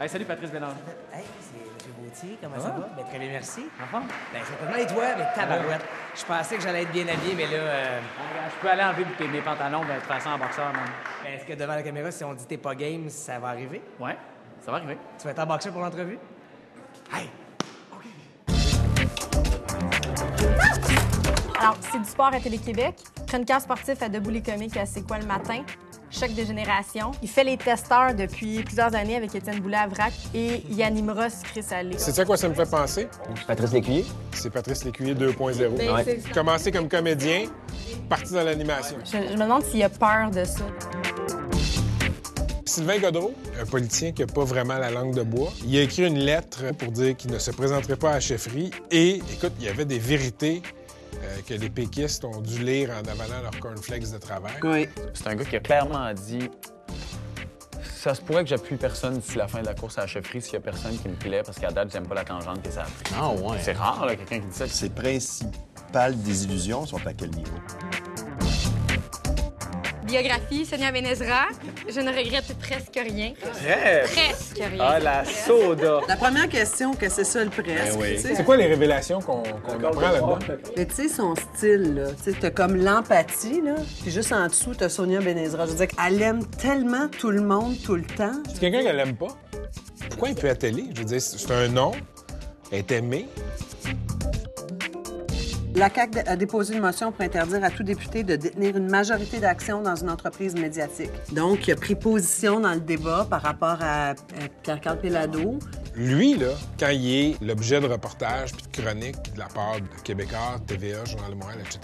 Hey, salut Patrice Bélanger. Hey, c'est M. Gauthier, comment ça va? va? Ben, très bien, merci. En forme? Ben, je vais pas mal et toi, mais tabarouette. Je pensais que j'allais être bien habillé, mais là, euh, Ah, Je peux aller enlever mes pantalons, ben, de toute façon, en boxeur, man. ben, est-ce que devant la caméra, si on dit t'es pas game, ça va arriver? Ouais, ça va arriver. Tu vas être en boxeur pour l'entrevue? Hey! Alors, c'est du sport à Télé-Québec. Chroniqueur sportif à Debout les comiques à C'est quoi le matin? Choc de génération. Il fait les testeurs depuis plusieurs années avec Étienne Boulay-Avrac et il animera Sucré Salé. C'est ça quoi ça me fait penser? Patrice Lécuyer. C'est Patrice Lécuyer 2.0. Ben, Ouais. Commencé comme comédien, parti dans l'animation. Je, je me demande s'il a peur de ça. Sylvain Godreau, un politicien qui n'a pas vraiment la langue de bois, il a écrit une lettre pour dire qu'il ne se présenterait pas à la chefferie. Et, écoute, il y avait des vérités euh, que les péquistes ont dû lire en avalant leurs cornflakes de travers. Oui. C'est un gars qui a clairement dit ça se pourrait que j'appuie personne d'ici la fin de la course à la chefferie s'il y a personne qui me plaît parce qu'à date, j'aime pas la tangente que ça a pris. Ah ouais. C'est rare, là, quelqu'un qui dit ça. Ses principales désillusions sont à quel niveau? Biographie, Sonia Benezra. Je ne regrette presque rien. Presque rien. Ah, la soda! La première question, que c'est ça le presque. sais? C'est quoi les révélations qu'on apprend là-dedans? Mais tu sais, son style, là, tu sais, t'as comme l'empathie, là, puis juste en dessous, t'as Sonia Benezra. Je veux dire, elle aime tellement tout le monde tout le temps. C'est quelqu'un qu'elle aime pas. Pourquoi il peut télé? Je veux dire, c'est un nom, elle est aimée. La CAQ a déposé une motion pour interdire à tout député de détenir une majorité d'actions dans une entreprise médiatique. Donc, il a pris position dans le débat par rapport à, à Pierre-Carl Pelado. Lui, là, quand il est l'objet de reportages puis de chroniques de la part de Québécois, TVA, Journal de Montréal, etc.,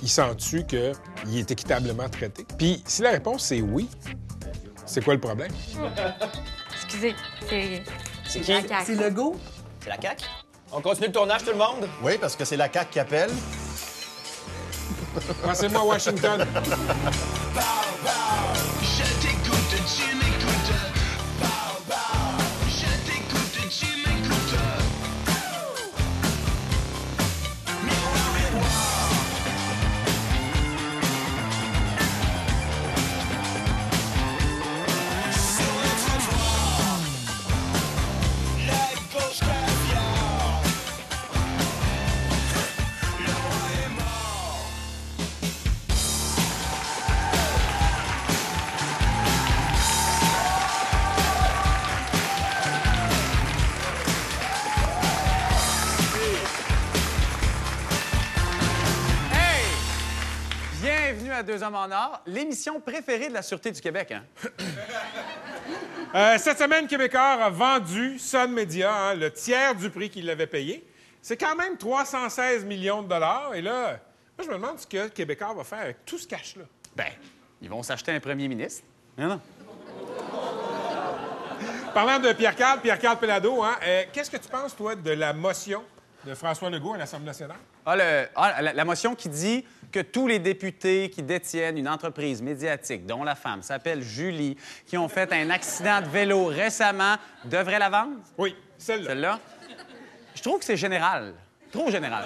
il sent-tu qu'il est équitablement traité? Puis si la réponse c'est oui, c'est quoi le problème? Excusez, c'est. C'est qui? C'est Legault? C'est la CAQ? On continue le tournage, tout le monde? Oui, parce que c'est la CAQ qui appelle. Passez-moi Washington. Bienvenue à Deux Hommes en Or, l'émission préférée de la Sûreté du Québec. Hein? Euh, cette semaine, Québécois a vendu Sun Media, hein, le tiers du prix qu'il avait payé. C'est quand même 316 millions de dollars. Et là, moi, je me demande ce que Québécois va faire avec tout ce cash-là. Ben, ils vont s'acheter un premier ministre. Non, non. Parlant de Pierre-Carl, Pierre-Carl Pelado, hein, euh, qu'est-ce que tu penses, toi, de la motion de François Legault à l'Assemblée nationale? Ah, le- ah, la, la motion qui dit que tous les députés qui détiennent une entreprise médiatique dont la femme s'appelle Julie, qui ont fait un accident de vélo récemment, devraient la vendre? Oui, celle-là. Celle-là? Je trouve que c'est général. Trop général.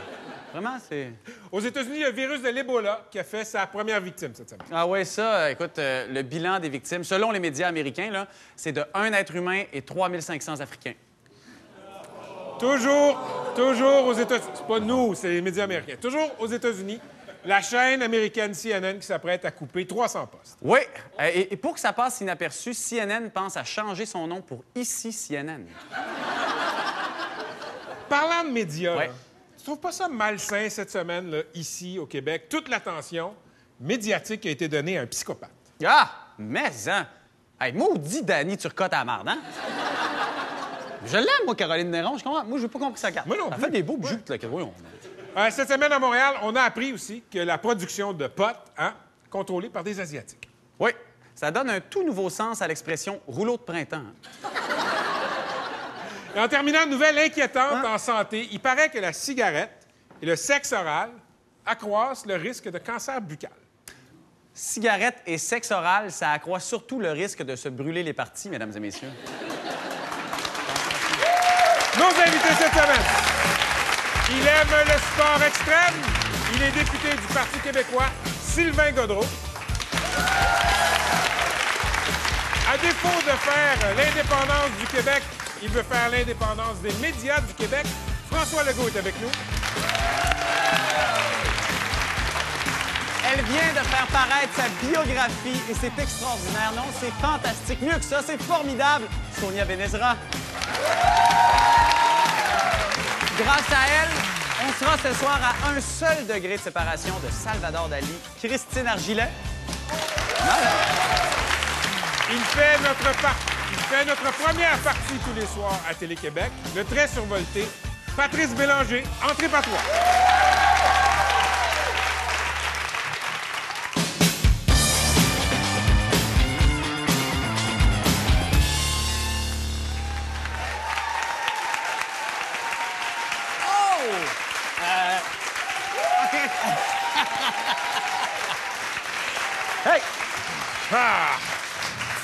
Vraiment, c'est... Aux États-Unis, il y a le virus de l'Ebola qui a fait sa première victime cette semaine. Ah ouais, ça, écoute, euh, le bilan des victimes, selon les médias américains, là, c'est de un être humain et 3500 Africains. Toujours, toujours aux États-Unis. C'est pas nous, c'est les médias américains. Toujours aux États-Unis, la chaîne américaine CNN qui s'apprête à couper 300 postes. Oui, euh, et, et pour que ça passe inaperçu, CNN pense à changer son nom pour Ici CNN. Parlant de médias, Ouais. là, tu trouves pas ça malsain cette semaine, là, ici au Québec, toute l'attention médiatique qui a été donnée à un psychopathe? Ah, mais hein! Hey, maudit Danny Turcotte à la marde, hein? Je l'aime, moi, Caroline Néron. Je comprends. Moi, je n'ai pas compris sa carte. Moi non Elle plus. fait des beaux bijoux, là. que- voyons. Euh, cette semaine à Montréal, on a appris aussi que la production de potes, hein, contrôlée par des Asiatiques. Oui, ça donne un tout nouveau sens à l'expression rouleau de printemps. Et en terminant, une nouvelle inquiétante en santé. Il paraît que la cigarette et le sexe oral accroissent le risque de cancer buccal. Cigarette et sexe oral, ça accroît surtout le risque de se brûler les parties, mesdames et messieurs. Nos invités cette semaine. Il aime le sport extrême. Il est député du Parti québécois, Sylvain Godreau. À défaut de faire l'indépendance du Québec, il veut faire l'indépendance des médias du Québec. François Legault est avec nous. Elle vient de faire paraître sa biographie et c'est extraordinaire. Non, c'est fantastique. Mieux que ça, c'est formidable. Sonia Benezra. Grâce à elle, sera ce soir à un seul degré de séparation de Salvador Dali, Christine Argilet. Il fait notre il fait notre première partie tous les soirs à Télé-Québec. Le très survolté, Patrice Bélanger, entrez par toi.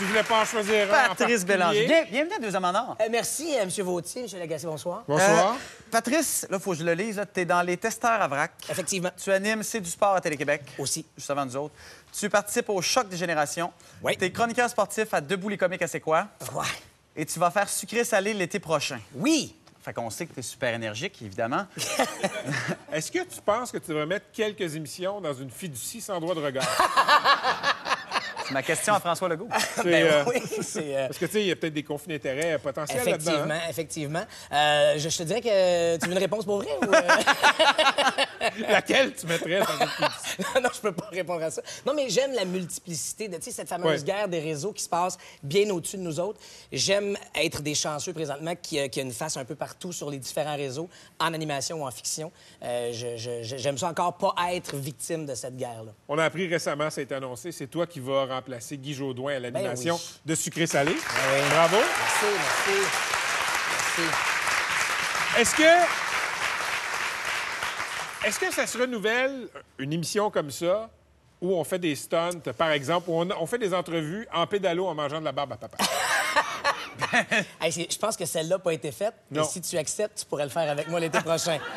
Tu voulais pas en choisir un Patrice? Bélanger. Bien- bienvenue à Deux Hommes en Or. Euh, merci, euh, M. Vautier, M. Lagacé, bonsoir. Bonsoir. Euh, Patrice, là, faut que je le lise. Tu es dans les testeurs à vrac. Effectivement. Tu animes C'est du sport à Télé-Québec. Aussi. Juste avant nous autres. Tu participes au Choc des générations. Oui. Tu es chroniqueur sportif à Debout les comiques à C'est quoi? Ouais. Et tu vas faire sucré-salé l'été prochain. Oui. Fait qu'on sait que tu es super énergique, évidemment. Est-ce que tu penses que tu devrais mettre quelques émissions dans une fiducie sans droit de regard? Ma question à François Legault. C'est, Ben euh, oui, c'est... euh, Parce que, tu sais, il y a peut-être des conflits d'intérêts potentiels là-dedans. Effectivement, hein? effectivement. Euh, je, je te dirais que tu veux une réponse pour vrai ou... euh? Laquelle tu mettrais dans une non, non, je peux pas répondre à ça. Non, mais j'aime la multiplicité de, tu sais, cette fameuse Ouais. guerre des réseaux qui se passe bien au-dessus de nous autres. J'aime être des chanceux présentement qui, euh, qui a une face un peu partout sur les différents réseaux, en animation ou en fiction. Euh, je- J'aime ça encore pas être victime de cette guerre-là. On a appris récemment, ça a été annoncé, c'est toi qui vas remplacer Guy Jodoin à l'animation Ben oui. de Sucré Salé. oui. Bravo. Merci, merci. Merci. Est-ce que. Est-ce que ça se renouvelle une émission comme ça où on fait des stunts, par exemple, où on, on fait des entrevues en pédalo en mangeant de la barbe à papa? Hey, je pense que celle-là n'a pas été faite. Et Non. si tu acceptes, tu pourrais le faire avec moi l'été prochain.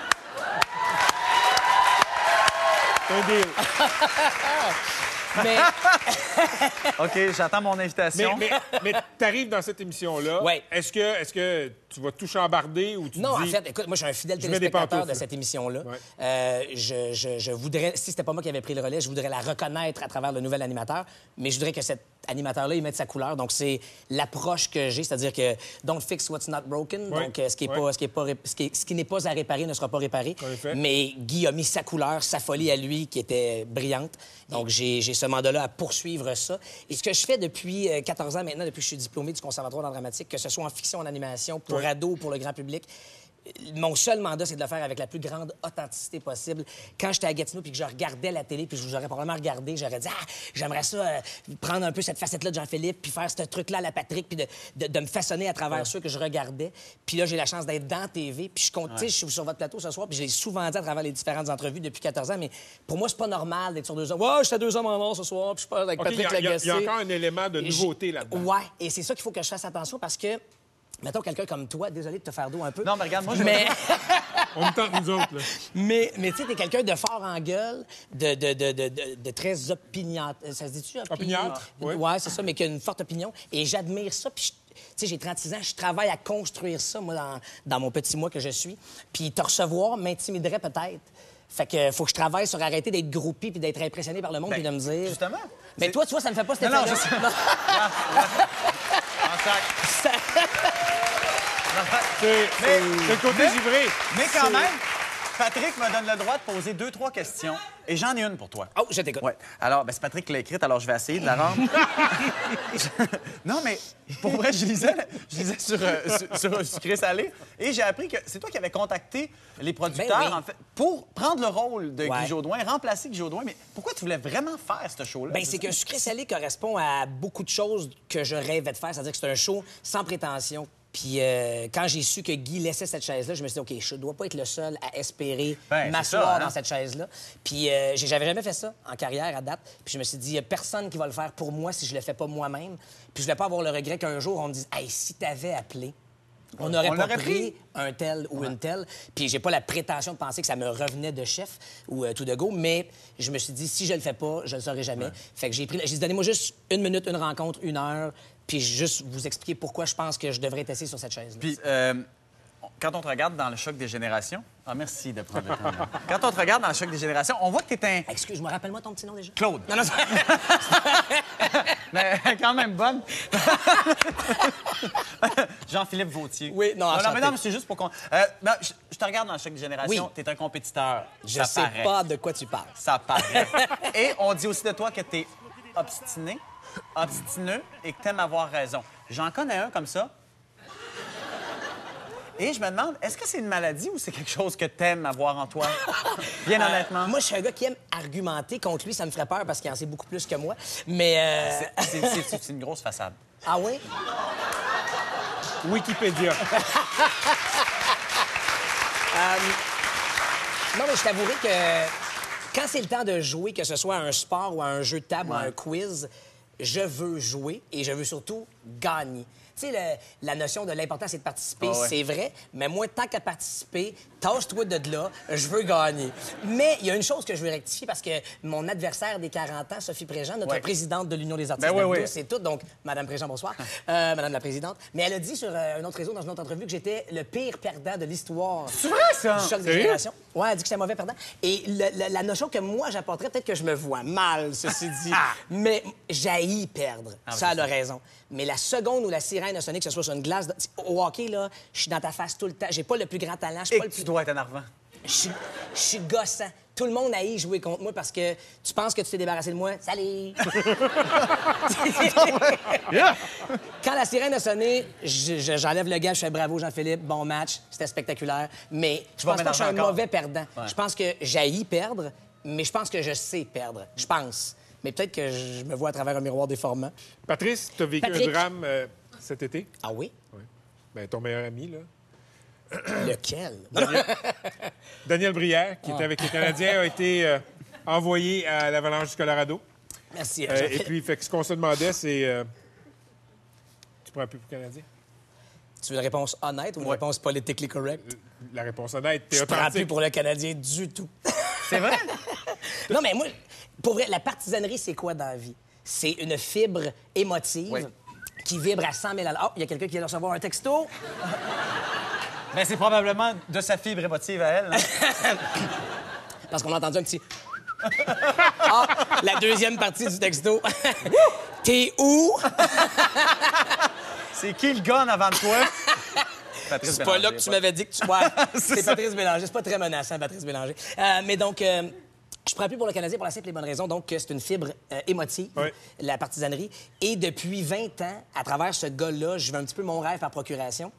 C'est un deal. Mais OK, j'attends mon Mais, invitation. mais, mais t'arrives dans cette émission-là. Ouais. Est-ce que, est que tu vas tout chambarder ou tu Non, en fait, écoute, moi, je suis un fidèle téléspectateur de cette émission-là. Ouais. Euh, je, je- je voudrais, si c'était pas moi qui avais pris le relais, je voudrais la reconnaître à travers le nouvel animateur, mais je voudrais que cet animateur-là, il mette sa couleur. Donc, c'est l'approche que j'ai, c'est-à-dire que don't fix what's not broken. Donc, euh, ce qui est Ouais. pas, ce qui est pas, ce qui ce qui n'est pas à réparer ne sera pas réparé. En. Mais Guy a mis sa couleur, sa folie à lui, qui était brillante. Donc, j'ai j'ai ce mandat-là à poursuivre ça. Et ce que je fais depuis euh, 14 ans maintenant, depuis que je suis diplômé du Conservatoire d'art dramatique, que ce soit en fiction, en animation, pour ados ou pour le grand public, mon seul mandat, c'est de le faire avec la plus grande authenticité possible. Quand j'étais à Gatineau puis que je regardais la télé, puis je vous aurais probablement regardé, j'aurais dit Ah, j'aimerais ça euh, prendre un peu cette facette-là de Jean-Philippe, puis faire ce truc-là à la Patrick, puis de, de- de me façonner à travers ceux que je regardais. Puis là, j'ai la chance d'être dans TV, puis je compte, je suis sur votre plateau ce soir, puis je l'ai souvent dit à travers les différentes entrevues depuis 14 ans, mais pour moi, c'est pas normal d'être sur deux hommes. Ouais, j'étais à deux hommes en or ce soir, puis je parle avec OK, il y, Patrick il y a- Lagacé. il y a encore un élément de nouveauté là-dedans. Ouais, et c'est ça qu'il faut que je fasse attention parce que, mettons quelqu'un comme toi, désolé de te faire d'eau un peu. Non, mais regarde, moi, je Mais, On me tente, nous autres. Là. mais, mais tu sais, t'es quelqu'un de fort en gueule, de, de, de, de, de- de très opiniâtre. Ça se dit-tu? opini- Opiniâtre, oui. Ouais, c'est ça, mais qui a une forte opinion. Et j'admire ça. Puis, je- tu sais, j'ai 36 ans, je travaille à construire ça, moi, dans, dans mon petit mois que je suis. Puis te recevoir m'intimiderait peut-être. Fait que faut que je travaille sur arrêter d'être groupé puis d'être impressionné par le monde Ben, puis de me dire. justement. Mais toi, tu vois, ça me fait pas cet Non, non, effet-là. je sais. Non. En sac. C'est le côté mais- givré. Mais quand même, Patrick me donne le droit de poser deux, trois questions. Et j'en ai une pour toi. Oh, je t'écoute. Ouais. Alors, ben, c'est Patrick qui l'a écrite, alors je vais essayer de la rendre. non, mais pour vrai, je lisais, je lisais sur, euh, sur, sur un sucré salé et j'ai appris que c'est toi qui avais contacté les producteurs, Ben oui. en fait, pour prendre le rôle de Ouais. Guy Jodoin, remplacer Guy Jodoin. Mais pourquoi tu voulais vraiment faire ce show-là? Ben, c'est que sucré salé correspond à beaucoup de choses que je rêvais de faire. C'est-à-dire que c'est un show sans prétention. Puis euh, quand j'ai su que Guy laissait cette chaise-là, je me suis dit, OK, je dois pas être le seul à espérer Ben, m'asseoir hein? dans cette chaise-là. Puis euh, j'avais jamais fait ça en carrière à date. Puis je me suis dit, il y a personne qui va le faire pour moi si je le fais pas moi-même. Puis je voulais pas avoir le regret qu'un jour, on me dise, hey, si t'avais appelé On n'aurait pas pris, pris. un tel ou une telle. Puis j'ai pas la prétention de penser que ça me revenait de chef ou euh, tout de go, mais je me suis dit, si je le fais pas, je le saurai jamais. Fait que j'ai pris... J'ai dit, donnez-moi juste une minute, une rencontre, une heure, puis juste vous expliquer pourquoi je pense que je devrais être assis sur cette chaise. Puis, euh, quand on te regarde dans le choc des générations... Ah, merci de prendre le temps. là. Quand on te regarde dans le choc des générations, on voit que t'es un... Excuse-moi, rappelle-moi ton petit nom déjà. Claude. Non, non, Mais quand même bonne. Jean-Philippe Vautier. Oui, non, non, enchanté. mais non, mais c'est juste pour qu'on... Euh, non, je, je te regarde dans le choc des générations, Oui. t'es un compétiteur. je Ça sais paraît. pas de quoi tu parles. Ça paraît. et on dit aussi de toi que t'es obstiné, obstineux et que t'aimes avoir raison. J'en connais un comme ça. Et je me demande, est-ce que c'est une maladie ou c'est quelque chose que t'aimes avoir en toi? Bien honnêtement. Moi, je suis un gars qui aime argumenter contre lui. Ça me ferait peur parce qu'il en sait beaucoup plus que moi. Mais. euh, C'est- c'est- c'est c'est une grosse façade. Ah oui? Wikipédia. Non, mais je t'avouerai que quand c'est le temps de jouer, que ce soit à un sport ou à un jeu de table ou à un quiz, je veux jouer et je veux surtout gagner. Tu sais, la notion de l'important, c'est de participer, Ah ouais. c'est vrai, mais moi, tant qu'à participer, tasse-toi de là, je veux gagner. Mais il y a une chose que je veux rectifier parce que mon adversaire des 40 ans, Sophie Préjean, notre Ouais. présidente de l'Union des artistes Ben oui, de oui. c'est tout. Donc, Madame Préjean, bonsoir. Euh, Madame la présidente. Mais elle a dit sur euh, un autre réseau, dans une autre entrevue, que j'étais le pire perdant de l'histoire. C'est vrai, ça? Du choc des générations. Ouais, elle dit que j'étais un mauvais perdant. Et le- le- la notion que moi j'apporterais, peut-être que je me vois mal, ceci dit, mais j'haïs perdre. ça, elle a raison. Mais la seconde où la sirène a sonné, que ce soit sur une glace, au hockey, là, je suis dans ta face tout le temps. J'ai pas le plus grand talent, Et pas le tu plus... dois être énervant. Je suis- je suis gossant. Tout le monde haït jouer contre moi parce que tu penses que tu t'es débarrassé de moi. Salut! Quand la sirène a sonné, je- je- j'enlève le gars, je fais bravo Jean-Philippe, bon match, c'était spectaculaire. Mais je pense pas que je suis un encore. mauvais perdant. Je pense que j'haïs perdre, mais je pense que je sais perdre. Je pense. Mais peut-être que je me vois à travers un miroir déformant. Patrice, tu as vécu Patrick. un drame euh, cet été? Ah oui? Ben, ton meilleur ami, là. Lequel? Daniel Brière, qui Ah. était avec les Canadiens, a été euh, envoyé à l'Avalanche du Colorado. Merci. Euh, et puis, fait que ce qu'on se demandait, c'est. euh, tu prends un peu pour Canadien? Tu veux une réponse honnête ou une Ouais. réponse politically correct? La réponse honnête, t'es Je prends plus authentique. pour le Canadien du tout. C'est vrai? Non, mais moi, pour vrai, la partisanerie, c'est quoi dans la vie? C'est une fibre émotive Oui. qui vibre à 100 000 à l'heure. Oh, il y a quelqu'un qui vient de recevoir un texto. Ben, c'est probablement de sa fibre émotive à elle. hein. Parce qu'on a entendu un petit. Ah, la deuxième partie du texto. T'es où? C'est qui le gun avant de toi? Patrice C'est pas là que tu m'avais dit que tu. Ouais, c'est Patrice Bélanger. C'est pas très menaçant, Patrice Bélanger. Euh, mais donc. euh, je prends plus pour le Canadien pour la simple et bonne raison, donc, que c'est une fibre euh, émotive, Oui. la partisanerie. Et depuis 20 ans, à travers ce gars-là, je veux un petit peu mon rêve par procuration.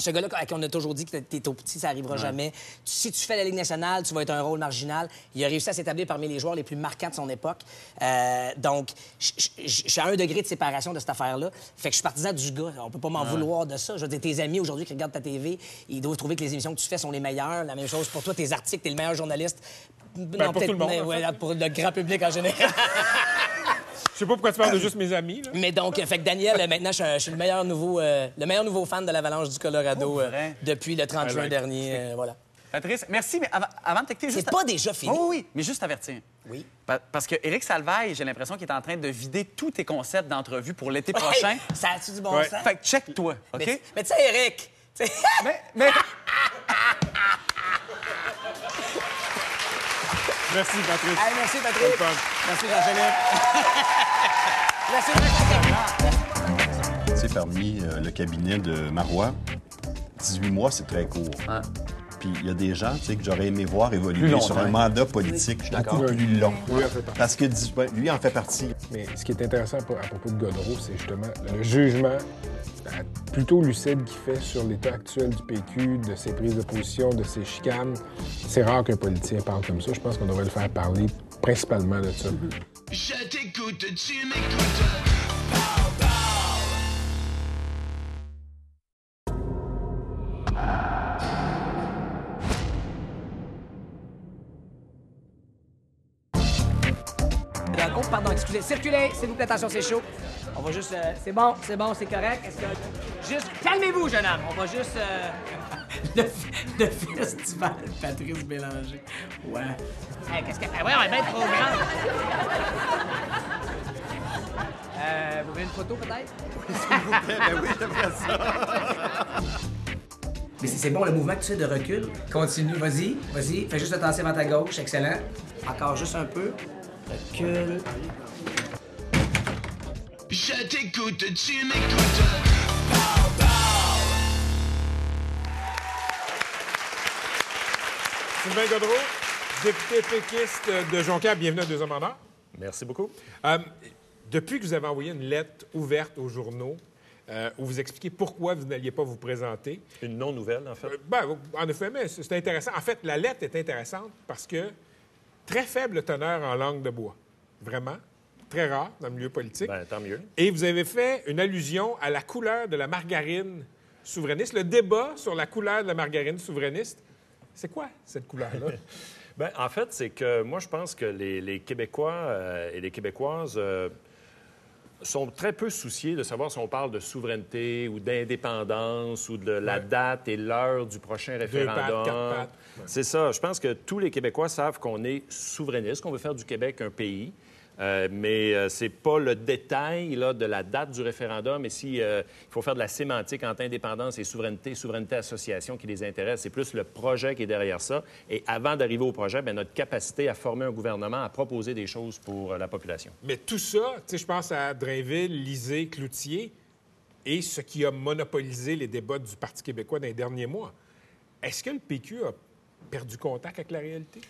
Ce gars-là, à qui on a toujours dit que t'es au petit, ça arrivera jamais. Si tu fais la Ligue nationale, tu vas être un rôle marginal. Il a réussi à s'établir parmi les joueurs les plus marquants de son époque. Euh, donc, je- suis à un degré de séparation de cette affaire-là. Fait que je suis partisan du gars. On peut pas m'en vouloir de ça. Je veux dire, tes amis aujourd'hui qui regardent ta TV, ils doivent trouver que les émissions que tu fais sont les meilleures. La même chose pour toi, tes articles, t'es le meilleur journaliste. non, Ben, pour peut-être, tout le monde, mais, en ouais, pour le grand public en général. Je sais pas pourquoi tu parles de juste mes amis, là. Mais donc, fait que Daniel, euh, maintenant, je suis, un- je suis le meilleur nouveau, euh, le meilleur nouveau fan de l'Avalanche du Colorado euh, depuis le 30 I juin dernier. euh, voilà. Patrice, merci, mais avant, avant de t'écouter, C'est juste... pas déjà fini. Oh, oui, oui, mais juste avertir. Oui. Pa- Parce que Éric Salvaille, j'ai l'impression qu'il est en train de vider tous tes concepts d'entrevue pour l'été prochain. Hey, ça a-tu du bon Ouais. sens? Fait que check-toi, OK? Mais, mais tu sais, Eric, tu sais- Mais, mais... Merci, Patrice. Hey, merci, fun. Merci, Jean-Philippe. merci, sais, parmi euh, le cabinet de Marois, 18 mois, c'est très court. Puis il y a des gens tu sais, que j'aurais aimé voir évoluer sur un mandat politique beaucoup plus long. Oui, en. Parce que lui en fait partie. Mais ce qui est intéressant à, à propos de Godreau, c'est justement le jugement euh, plutôt lucide qu'il fait sur l'état actuel du PQ, de ses prises de position, de ses chicanes. C'est rare qu'un politicien parle comme ça. Je pense qu'on devrait le faire parler principalement de ça. Je t'écoute, tu m'écoutes. Excusez. Circulez, s'il vous plaît, attention, c'est chaud. On va juste... euh, c'est bon, c'est bon, c'est correct. Est-ce que... Juste, calmez-vous, jeune homme. On va juste... euh, le, le festival Patrice Bélanger. Ouais. Hey, qu'est-ce que... Ah ouais, on est bien trop grand. Euh, vous voulez une photo, peut-être? Ben oui, j'aimerais ça. Mais c'est c'est bon le mouvement que tu fais de recul. Continue, vas-y, vas-y. Fais juste le tasser vers ta gauche, excellent. Encore juste un peu. Je t'écoute, tu m'écoutes. Sylvain Godreau, député péquiste de Jonquière, bienvenue à Deux Hommes en Or. Merci beaucoup. Euh, depuis que vous avez envoyé une lettre ouverte aux journaux euh, où vous expliquez pourquoi vous n'alliez pas vous présenter, Une non-nouvelle, en fait. euh, ben, en effet, mais c'est intéressant. En fait, la lettre est intéressante parce que très faible teneur en langue de bois. Vraiment. Très rare dans le milieu politique. Ben, tant mieux. Et vous avez fait une allusion à la couleur de la margarine souverainiste. Le débat sur la couleur de la margarine souverainiste, c'est quoi cette couleur-là? Ben, en fait, c'est que moi, je pense que les, les Québécois euh, et les Québécoises euh, sont très peu souciés de savoir si on parle de souveraineté ou d'indépendance ou de la Ouais. date et l'heure du prochain référendum. Ouais. C'est ça. Je pense que tous les Québécois savent qu'on est souverainiste, qu'on veut faire du Québec un pays. Euh, mais euh, c'est pas le détail là, de la date du référendum. Et si euh, il faut faire de la sémantique entre indépendance et souveraineté, souveraineté association qui les intéresse, c'est plus le projet qui est derrière ça. Et avant d'arriver au projet, bien, notre capacité à former un gouvernement, à proposer des choses pour euh, la population. Mais tout ça, je pense à Drainville, Lisée, Cloutier et ce qui a monopolisé les débats du Parti québécois dans les derniers mois. Est-ce que le PQ a perdu contact avec la réalité?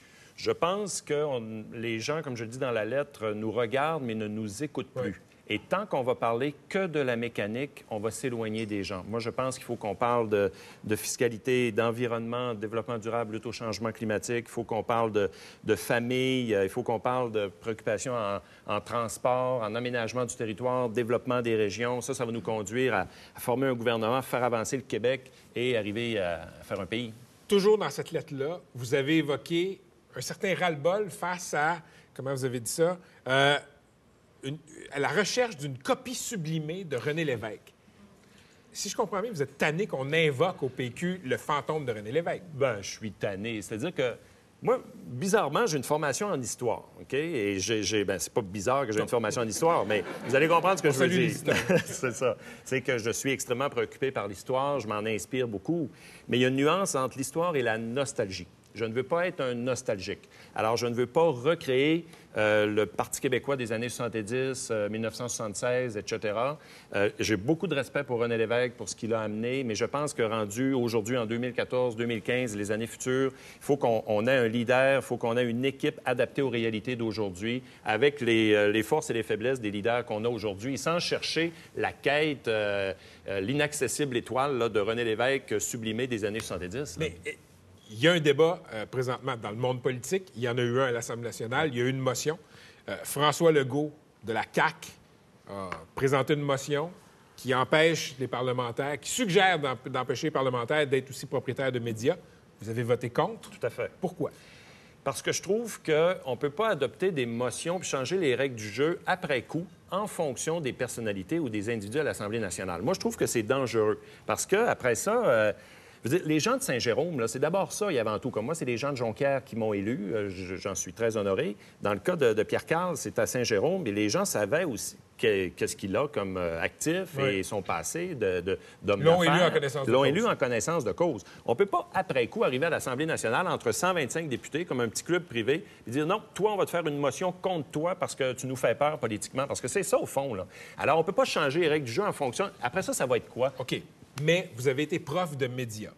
Je pense que on- les gens, comme je le dis dans la lettre, nous regardent mais ne nous écoutent plus. Et tant qu'on va parler que de la mécanique, on va s'éloigner des gens. Moi, je pense qu'il faut qu'on parle de, de fiscalité, d'environnement, de développement durable, lutte au changement climatique. Il faut qu'on parle de, de famille. Il faut qu'on parle de préoccupations en, en transport, en aménagement du territoire, développement des régions. Ça, ça va nous conduire à, à former un gouvernement, faire avancer le Québec et arriver à, à faire un pays. Toujours dans cette lettre-là, vous avez évoqué un certain ras-le-bol face à, comment vous avez dit ça, euh, une- à la recherche d'une copie sublimée de René Lévesque. Si je comprends bien, vous êtes tanné qu'on invoque au PQ le fantôme de René Lévesque. Ben, je suis tanné. C'est-à-dire que moi, bizarrement, j'ai une formation en histoire, OK? Et j'ai, ben, c'est pas bizarre que j'ai une formation en histoire, mais vous allez comprendre ce que On je veux dire. c'est ça. C'est que je suis extrêmement préoccupé par l'histoire, je m'en inspire beaucoup, mais il y a une nuance entre l'histoire et la nostalgie. Je ne veux pas être un nostalgique. Alors, je ne veux pas recréer euh, le Parti québécois des années 70, euh, 1976, etc. Euh, J'ai beaucoup de respect pour René Lévesque, pour ce qu'il a amené, mais je pense que rendu aujourd'hui, en 2014, 2015, les années futures, il faut qu'on on ait un leader, il faut qu'on ait une équipe adaptée aux réalités d'aujourd'hui, avec les, euh, forces et les faiblesses des leaders qu'on a aujourd'hui, sans chercher la quête, l'inaccessible étoile de René Lévesque sublimée des années 70. là. Mais eh, il y a un débat euh, présentement dans le monde politique. Il y en a eu un à l'Assemblée nationale. Il y a eu une motion. Euh, François Legault de la CAQ a présenté une motion qui empêche les parlementaires, qui suggère d'emp- d'empêcher les parlementaires d'être aussi propriétaires de médias. Vous avez voté contre? Tout à fait. Pourquoi? Parce que je trouve qu'on ne peut pas adopter des motions puis changer les règles du jeu après coup en fonction des personnalités ou des individus à l'Assemblée nationale. Moi, je trouve que c'est dangereux parce que après ça, euh, je veux dire, les gens de Saint-Jérôme, c'est d'abord ça et avant tout. Comme moi, c'est les gens de Jonquière qui m'ont élu. Euh, je- J'en suis très honoré. Dans le cas de, de Pierre Carl, c'est à Saint-Jérôme et les gens savaient aussi que- qu'est-ce qu'il a comme euh, actif Oui. et son passé de, L'ont élu en connaissance de L'ont cause. élu en connaissance de cause. On ne peut pas, après coup, arriver à l'Assemblée nationale entre 125 députés, comme un petit club privé, et dire non, toi, on va te faire une motion contre toi parce que tu nous fais peur politiquement. Parce que c'est ça, au fond. Là. Alors, on ne peut pas changer les règles du jeu en fonction. Après ça, ça va être quoi? OK. Mais vous avez été prof de médias.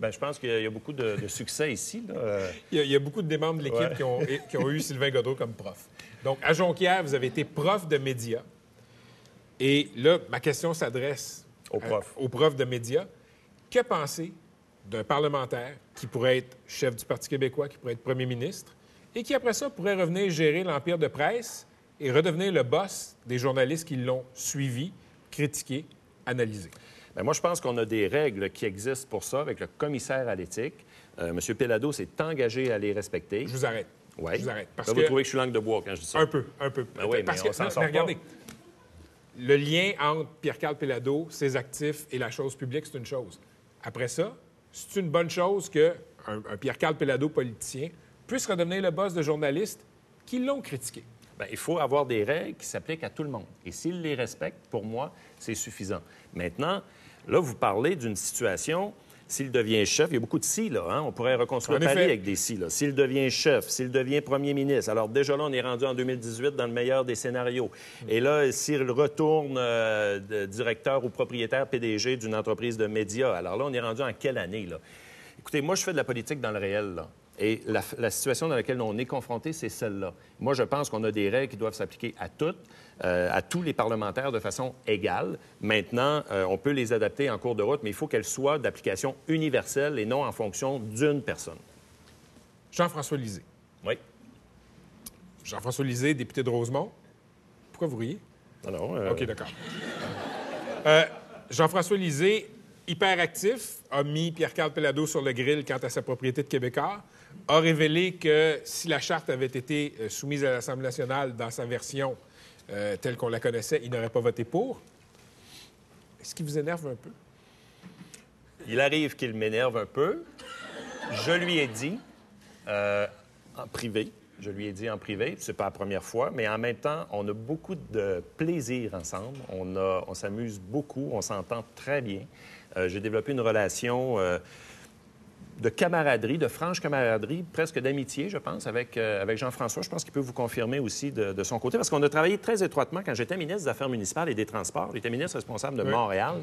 Ben, je pense qu'il y a beaucoup de, de succès ici. Là. Euh, Il y, a, il y a beaucoup de membres de l'équipe Ouais. qui, ont, qui ont eu Sylvain Godreau comme prof. Donc, à Jonquière, vous avez été prof de médias. Et là, ma question s'adresse Au prof. aux profs de médias. Que penser d'un parlementaire qui pourrait être chef du Parti québécois, qui pourrait être premier ministre, et qui, après ça, pourrait revenir gérer l'empire de presse et redevenir le boss des journalistes qui l'ont suivi, critiqué, analysé? Ben, moi, je pense qu'on a des règles qui existent pour ça avec le commissaire à l'éthique. Euh, M. Pellado s'est engagé à les respecter. Je vous arrête. Ouais. Je vous arrête. Parce Là, que... vous trouvez que je suis langue de bois quand je dis ça? Un peu, un peu. Ben oui, parce mais que, on s'en mais sort pas. regardez, le lien entre Pierre-Carl Pelado, ses actifs et la chose publique, c'est une chose. Après ça, c'est une bonne chose qu'un un Pierre-Carl Pelado politicien puisse redevenir le boss de journalistes qui l'ont critiqué. Ben, il faut avoir des règles qui s'appliquent à tout le monde. Et s'il les respecte, pour moi, c'est suffisant. Maintenant, là, vous parlez d'une situation, s'il devient chef, il y a beaucoup de si, là. hein? On pourrait reconstruire Paris avec des si, là. S'il devient chef, s'il devient premier ministre. Alors, déjà là, on est rendu en 2018 dans le meilleur des scénarios. Et là, s'il retourne euh, de directeur ou propriétaire PDG d'une entreprise de médias, alors là, on est rendu en quelle année, là? Écoutez, moi, je fais de la politique dans le réel, là. Et la, la situation dans laquelle on est confronté, c'est celle-là. Moi, je pense qu'on a des règles qui doivent s'appliquer à toutes, euh, à tous les parlementaires de façon égale. Maintenant, euh, on peut les adapter en cours de route, mais il faut qu'elles soient d'application universelle et non en fonction d'une personne. Jean-François Lisée. Oui. Jean-François Lisée, député de Rosemont. Pourquoi vous riez? Alors, euh, OK, d'accord. Euh, Jean-François Lisée, hyper actif, a mis Pierre-Carl Pelado sur le grill quant à sa propriété de Québécois, a révélé que si la charte avait été euh, soumise à l'Assemblée nationale dans sa version euh, telle qu'on la connaissait, il n'aurait pas voté pour. Est-ce qui vous énerve un peu? Il arrive qu'il m'énerve un peu. Je lui ai dit euh, en privé. Je lui ai dit en privé, c'est pas la première fois, mais en même temps, on a beaucoup de plaisir ensemble. On, s'amuse beaucoup, on s'entend très bien. J'ai développé une relation de camaraderie, de franche camaraderie, presque d'amitié, je pense, avec, euh, avec Jean-François. Je pense qu'il peut vous confirmer aussi de, de son côté, parce qu'on a travaillé très étroitement quand j'étais ministre des Affaires municipales et des Transports. J'étais ministre responsable de Oui. Montréal.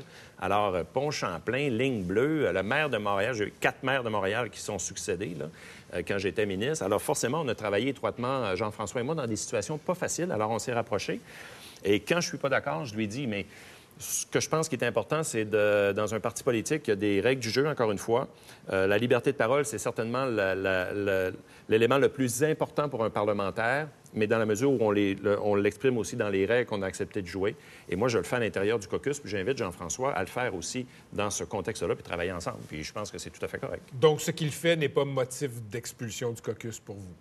Alors, euh, Pont-Champlain, Ligne Bleue, euh, le maire de Montréal, j'ai eu quatre maires de Montréal qui sont succédés là, quand j'étais ministre. Alors, forcément, on a travaillé étroitement, Jean-François et moi, dans des situations pas faciles. Alors, on s'est rapprochés. Et quand je suis pas d'accord, je lui dis, mais ce que je pense qui est important, c'est de, dans un parti politique, il y a des règles du jeu, encore une fois. Euh, la liberté de parole, c'est certainement la- la- la- l'élément le plus important pour un parlementaire, mais dans la mesure où on les- le- on l'exprime aussi dans les règles qu'on a accepté de jouer. Et moi, je le fais à l'intérieur du caucus, puis j'invite Jean-François à le faire aussi dans ce contexte-là, puis travailler ensemble. Puis je pense que c'est tout à fait correct. Donc, ce qu'il fait n'est pas motif d'expulsion du caucus pour vous?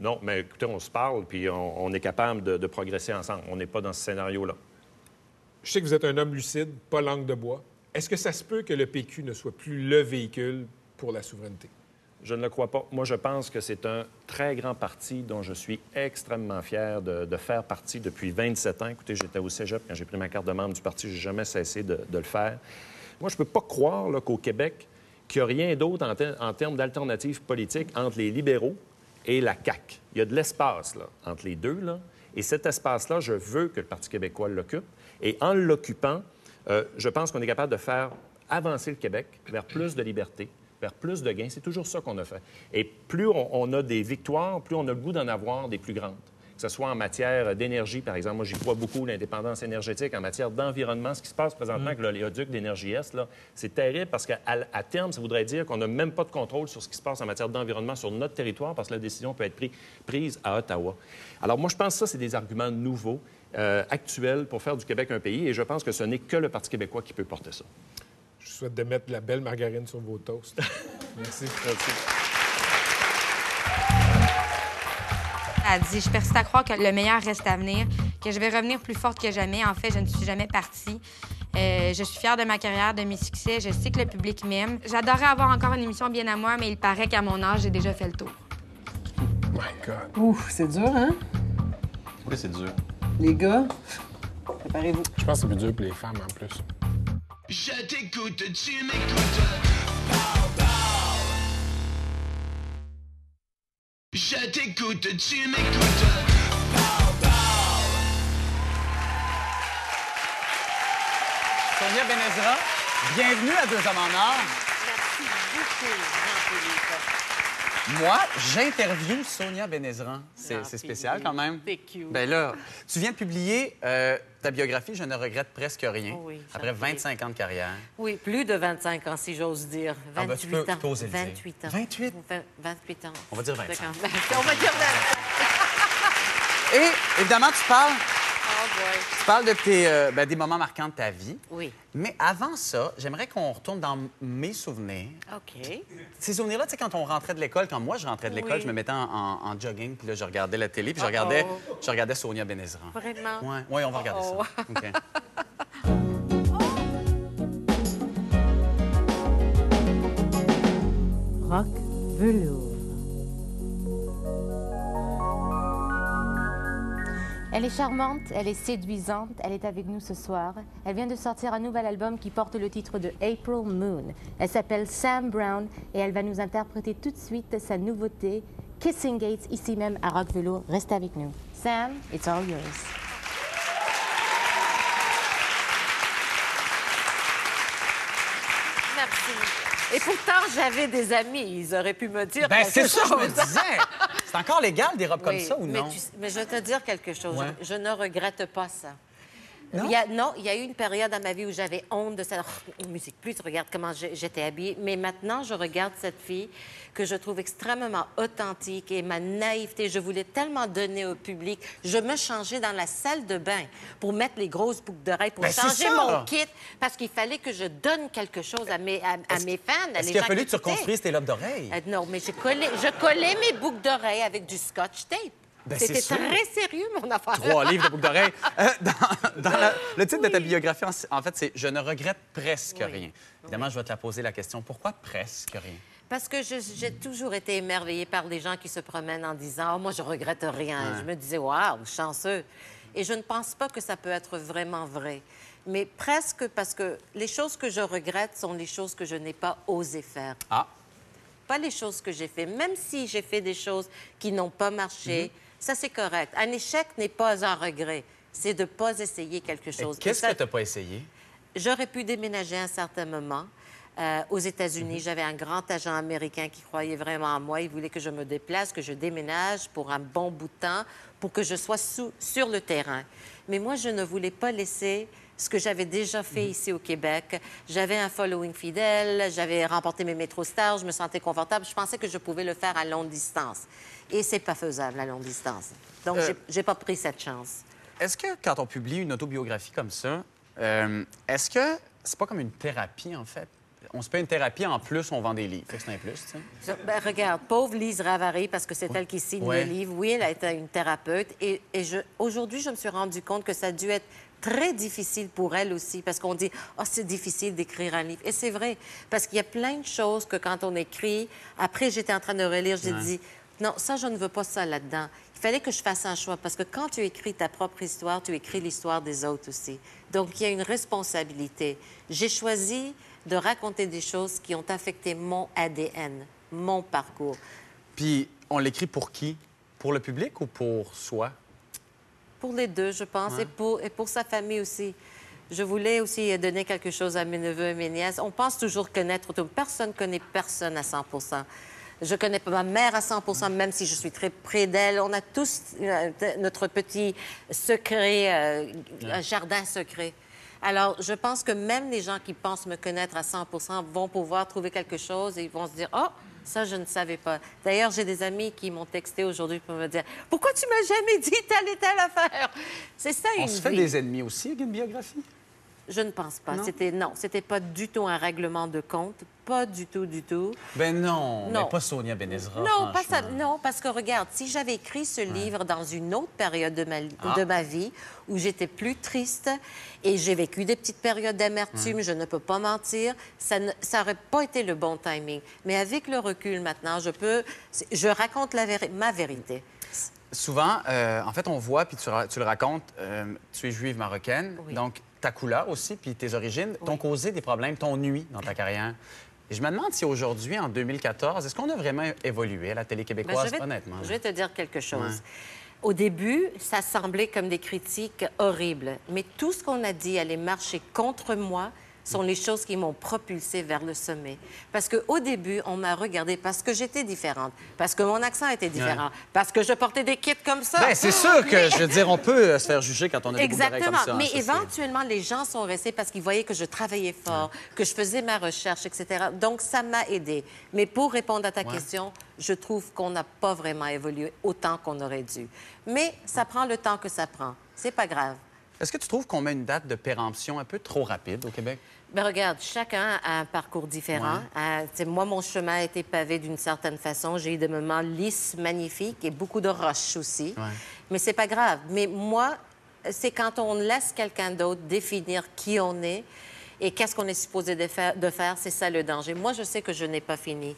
Non, mais écoutez, on se parle, puis on, on est capable de, de progresser ensemble. On n'est pas dans ce scénario-là. Je sais que vous êtes un homme lucide, pas langue de bois. Est-ce que ça se peut que le PQ ne soit plus le véhicule pour la souveraineté? Je ne le crois pas. Moi, je pense que c'est un très grand parti dont je suis extrêmement fier de, faire partie depuis 27 ans. Écoutez, j'étais au cégep quand j'ai pris ma carte de membre du parti. Je n'ai jamais cessé de, le faire. Moi, je ne peux pas croire qu'au Québec, qu'il n'y a rien d'autre en, ter- en termes d'alternatives politiques entre les libéraux et la CAQ. Il y a de l'espace entre les deux. Là. Et cet espace-là, je veux que le Parti québécois l'occupe. Et en l'occupant, euh, je pense qu'on est capable de faire avancer le Québec vers plus de liberté, vers plus de gains. C'est toujours ça qu'on a fait. Et plus on, on a des victoires, plus on a le goût d'en avoir des plus grandes. Que ce soit en matière d'énergie, par exemple. Moi, j'y crois beaucoup, l'indépendance énergétique. En matière d'environnement, ce qui se passe présentement avec l'oléoduc d'énergie Est, là, c'est terrible parce qu'à à terme, ça voudrait dire qu'on n'a même pas de contrôle sur ce qui se passe en matière d'environnement sur notre territoire parce que la décision peut être prise, prise à Ottawa. Alors, moi, je pense que ça, c'est des arguments nouveaux, euh, actuels pour faire du Québec un pays et je pense que ce n'est que le Parti québécois qui peut porter ça. Je vous souhaite de mettre de la belle margarine sur vos toasts. Merci. Elle dit, je persiste à croire que le meilleur reste à venir, que je vais revenir plus forte que jamais. En fait, je ne suis jamais partie. Euh, je suis fière de ma carrière, de mes succès. Je sais que le public m'aime. J'adorerais avoir encore une émission bien à moi, mais il paraît qu'à mon âge, j'ai déjà fait le tour. My God. Ouf, c'est dur, hein? Oui, c'est dur. Les gars, préparez-vous. Je pense que c'est plus dur pour les femmes en plus. Je t'écoute, tu m'écoutes. Je t'écoute, tu m'écoutes. Sonia Benezra, bienvenue à Deux Hommes en Or. Moi, j'interviewe Sonia Benezran. C'est c'est spécial quand même. C'est cute. Ben là, tu viens de publier euh, ta biographie Je ne regrette presque rien. Oui, après me fait 25 ans de carrière. Oui, plus de 25 ans, si j'ose dire. 28 Ah, ben, tu peux- tu ans. peux oser le dire. 28 ans. 28? Vingt- 28 ans. On va dire 25. D'accord. Ben, On va dire 25. Et évidemment, tu parles Tu parles de tes, euh, ben, des moments marquants de ta vie. Oui. Mais avant ça, j'aimerais qu'on retourne dans mes souvenirs. OK. Ces souvenirs-là, tu sais, quand on rentrait de l'école, quand moi je rentrais de l'école, Oui. je me mettais en, en- en jogging, puis là, je regardais la télé, puis je regardais, je regardais Sonia Benezran. Vraiment? Oui, ouais, on va regarder Oh. ça. OK. Rock velours. Elle est charmante, elle est séduisante, elle est avec nous ce soir. Elle vient de sortir un nouvel album qui porte le titre de April Moon. Elle s'appelle Sam Brown et elle va nous interpréter tout de suite sa nouveauté, Kissing Gates, ici même à Rock Velours. Restez avec nous. Sam, it's all yours. Merci. Et pourtant, j'avais des amis. Ils auraient pu me dire Ben, c'est ça, je me disais. C'est encore légal, des robes comme ça, ou mais non? tu mais je vais te dire quelque chose. Ouais. Je ne regrette pas ça. Non? Il y a, non, il y a eu une période dans ma vie où j'avais honte de ça. Oh, musique plus, tu regardes comment j'étais habillée. Mais maintenant, je regarde cette fille que je trouve extrêmement authentique et ma naïveté. Je voulais tellement donner au public. Je me changeais dans la salle de bain pour mettre les grosses boucles d'oreilles, pour Ben, changer mon kit, parce qu'il fallait que je donne quelque chose à mes, à, à mes fans. à Est-ce qu'il a fallu que tu reconstruises tes lobes d'oreilles? Euh, non, mais j'ai collé, je collais mes boucles d'oreilles avec du scotch tape. Ben, C'était très sérieux, mon affaire. Trois livres de boucles d'oreilles. Euh, dans dans la- le titre de ta biographie, en, en fait, c'est Je ne regrette presque Oui. rien. Évidemment, je vais te la poser la question. Pourquoi presque rien? Parce que j'ai toujours été émerveillée par les gens qui se promènent en disant oh, moi, je regrette rien. Je me disais Waouh, chanceux. Et je ne pense pas que ça peut être vraiment vrai. Mais presque parce que les choses que je regrette sont les choses que je n'ai pas osé faire. Ah. Pas les choses que j'ai fait. Même si j'ai fait des choses qui n'ont pas marché, ça, c'est correct. Un échec n'est pas un regret. C'est de ne pas essayer quelque chose. Qu'est-ce ça- que tu n'as pas essayé? J'aurais pu déménager à un certain moment. euh, aux États-Unis, j'avais un grand agent américain qui croyait vraiment en moi. Il voulait que je me déplace, que je déménage pour un bon bout de temps, pour que je sois sous- sur le terrain. Mais moi, je ne voulais pas laisser ce que j'avais déjà fait ici au Québec. J'avais un following fidèle, j'avais remporté mes métro stars, je me sentais confortable. Je pensais que je pouvais le faire à longue distance. Et c'est pas faisable à longue distance. Donc, Euh, j'ai- pas pris cette chance. Est-ce que quand on publie une autobiographie comme ça, euh, est-ce que c'est pas comme une thérapie, en fait? On se paye une thérapie, en plus, on vend des livres. C'est un plus, tu sais. Ben, regarde, pauvre Lise Ravary, parce que c'est elle qui signe Ouais. le livre. Oui, elle a été une thérapeute. Et, et aujourd'hui, je me suis rendu compte que ça a dû être très difficile pour elle aussi, parce qu'on dit, oh, c'est difficile d'écrire un livre. Et c'est vrai, parce qu'il y a plein de choses que quand on écrit, après, j'étais en train de relire, j'ai Ouais. dit, non, ça, je ne veux pas ça là-dedans. Il fallait que je fasse un choix, parce que quand tu écris ta propre histoire, tu écris l'histoire des autres aussi. Donc, il y a une responsabilité. J'ai choisi de raconter des choses qui ont affecté mon ADN, mon parcours. Puis, on l'écrit pour qui? Pour le public ou pour soi? Pour les deux, je pense, Ouais. et, pour, et pour sa famille aussi. Je voulais aussi donner quelque chose à mes neveux et mes nièces. On pense toujours connaître tout. Personne ne connaît personne à 100% Je connais pas ma mère à 100% même si je suis très près d'elle. On a tous euh, notre petit secret, euh, un jardin secret. Alors, je pense que même les gens qui pensent me connaître à 100 vont pouvoir trouver quelque chose et ils vont se dire, oh, ça, je ne savais pas. D'ailleurs, j'ai des amis qui m'ont texté aujourd'hui pour me dire, pourquoi tu m'as jamais dit telle et telle affaire? C'est ça, On une se fait vie. des ennemis aussi avec une biographie? Je ne pense pas. Non? C'était non, c'était pas du tout un règlement de compte, pas du tout, du tout. Ben non, Non. mais pas Sonia Benezra. Non, pas ça. Non, parce que regarde, si j'avais écrit ce livre dans une autre période de ma, Ah. de ma vie où j'étais plus triste et j'ai vécu des petites périodes d'amertume, Ouais. je ne peux pas mentir, ça ne- ça aurait pas été le bon timing. Mais avec le recul maintenant, je peux, je raconte la véri- ma vérité. Souvent, euh, en fait, on voit, puis tu, le racontes, euh, tu es juive marocaine, donc ta couleur aussi, puis tes origines t'ont causé des problèmes, t'ont nuit dans ta carrière. Et je me demande si aujourd'hui, en 2014, est-ce qu'on a vraiment évolué à la télé Ben, québécoise, je, vais, honnêtement? je vais te dire quelque chose. Ouais. Au début, ça semblait comme des critiques horribles, mais tout ce qu'on a dit allait marcher contre moi sont les choses qui m'ont propulsée vers le sommet. Parce qu'au début, on m'a regardée parce que j'étais différente, parce que mon accent était différent, Ouais. parce que je portais des kits comme ça. Ben, c'est sûr que, je veux dire, on peut euh, se faire juger quand on a des Exactement. comme ça. hein, Mais ça, c'est- éventuellement, les gens sont restés parce qu'ils voyaient que je travaillais fort, que je faisais ma recherche, etc. Donc, ça m'a aidé. Mais pour répondre à ta Ouais. question, je trouve qu'on n'a pas vraiment évolué autant qu'on aurait dû. Mais ça prend le temps que ça prend. C'est pas grave. Est-ce que tu trouves qu'on met une date de péremption un peu trop rapide au Québec? Ben regarde, chacun a un parcours différent. Euh, tu sais, moi, mon chemin a été pavé d'une certaine façon. J'ai eu des moments lisses, magnifiques et beaucoup de roches aussi. Mais c'est pas grave. Mais moi, c'est quand on laisse quelqu'un d'autre définir qui on est et qu'est-ce qu'on est supposé de faire, de faire, c'est ça le danger. Moi, je sais que je n'ai pas fini.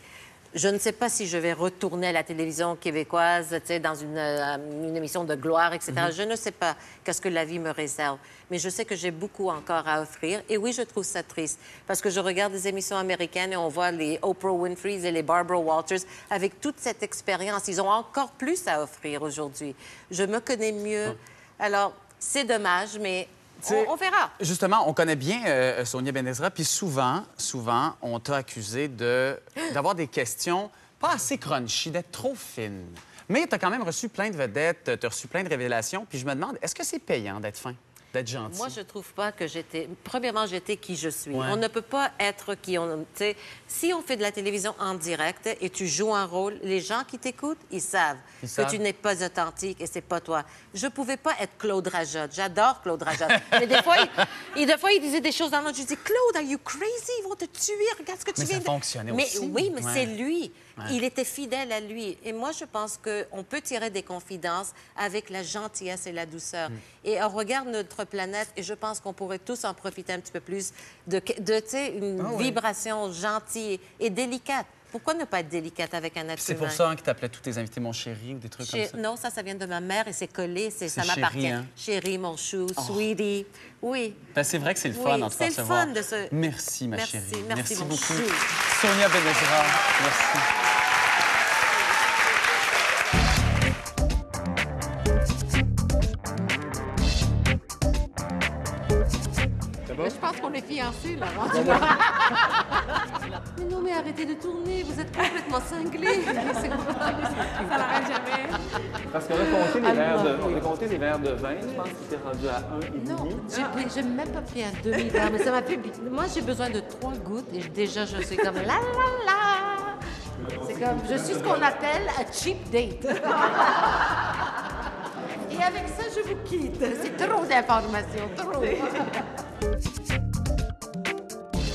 Je ne sais pas si je vais retourner à la télévision québécoise, tu sais, dans une, euh, une émission de gloire, etc. Mhm. Je ne sais pas qu'est-ce que la vie me réserve, mais je sais que j'ai beaucoup encore à offrir. Et oui, je trouve ça triste parce que je regarde des émissions américaines et on voit les Oprah Winfrey et les Barbara Walters avec toute cette expérience. Ils ont encore plus à offrir aujourd'hui. Je me connais mieux. Alors, c'est dommage, mais on, on verra. Justement, on connaît bien euh, Sonia Benezra, puis souvent, souvent, on t'a accusé de d'avoir des questions pas assez crunchy, d'être trop fine. Mais tu as quand même reçu plein de vedettes, tu as reçu plein de révélations, puis je me demande, est-ce que c'est payant d'être fin, d'être gentil? Moi, je trouve pas que j'étais. Premièrement, j'étais qui je suis. Ouais. On ne peut pas être qui on. Tu sais, si on fait de la télévision en direct et tu joues un rôle, les gens qui t'écoutent, ils savent Ils que savent. tu n'es pas authentique et c'est pas toi. Je pouvais pas être Claude Rajotte. J'adore Claude Rajotte. Mais des fois, il, et des fois, il disait des choses dans l'autre. Je dis, Claude, are you crazy? Ils vont te tuer. Regarde ce que tu Mais ça viens de. fonctionnait mais, aussi. Oui, mais Ouais. c'est lui. Ouais. Il était fidèle à lui. Et moi, je pense qu'on peut tirer des confidences avec la gentillesse et la douceur. Mm. Et on regarde notre planète et je pense qu'on pourrait tous en profiter un petit peu plus de, de une Ah vibration gentille et délicate. Pourquoi ne pas être délicate avec un être C'est pour ça hein, que tu appelais tous tes invités mon chéri ou des trucs Chez- comme ça? Non, ça, ça vient de ma mère et c'est collé, c'est, ça chéri, m'appartient. hein? Chérie, mon chou, Oh. sweetie. Oui. Ben, c'est vrai que c'est le Oui, fun, en tout cas, c'est le recevoir. fun de se- Merci, ma Merci, chérie. merci, mon beaucoup. chou. Sonia Benezra, merci. Je pense qu'on est fiancés, là. mais non, mais arrêtez de tourner, vous êtes complètement cinglés. Ça n'arrête jamais. Parce qu'on a compté les verres de, on a compté les verres de vin, je pense que c'était rendu à un et Non, demi. j'ai même pas pris un demi-verre, mais ça m'a fait... Moi, j'ai besoin de trois gouttes et déjà, je suis comme la la la. C'est comme, je suis ce qu'on appelle un cheap date. Et avec ça, je vous quitte. C'est trop d'informations, trop.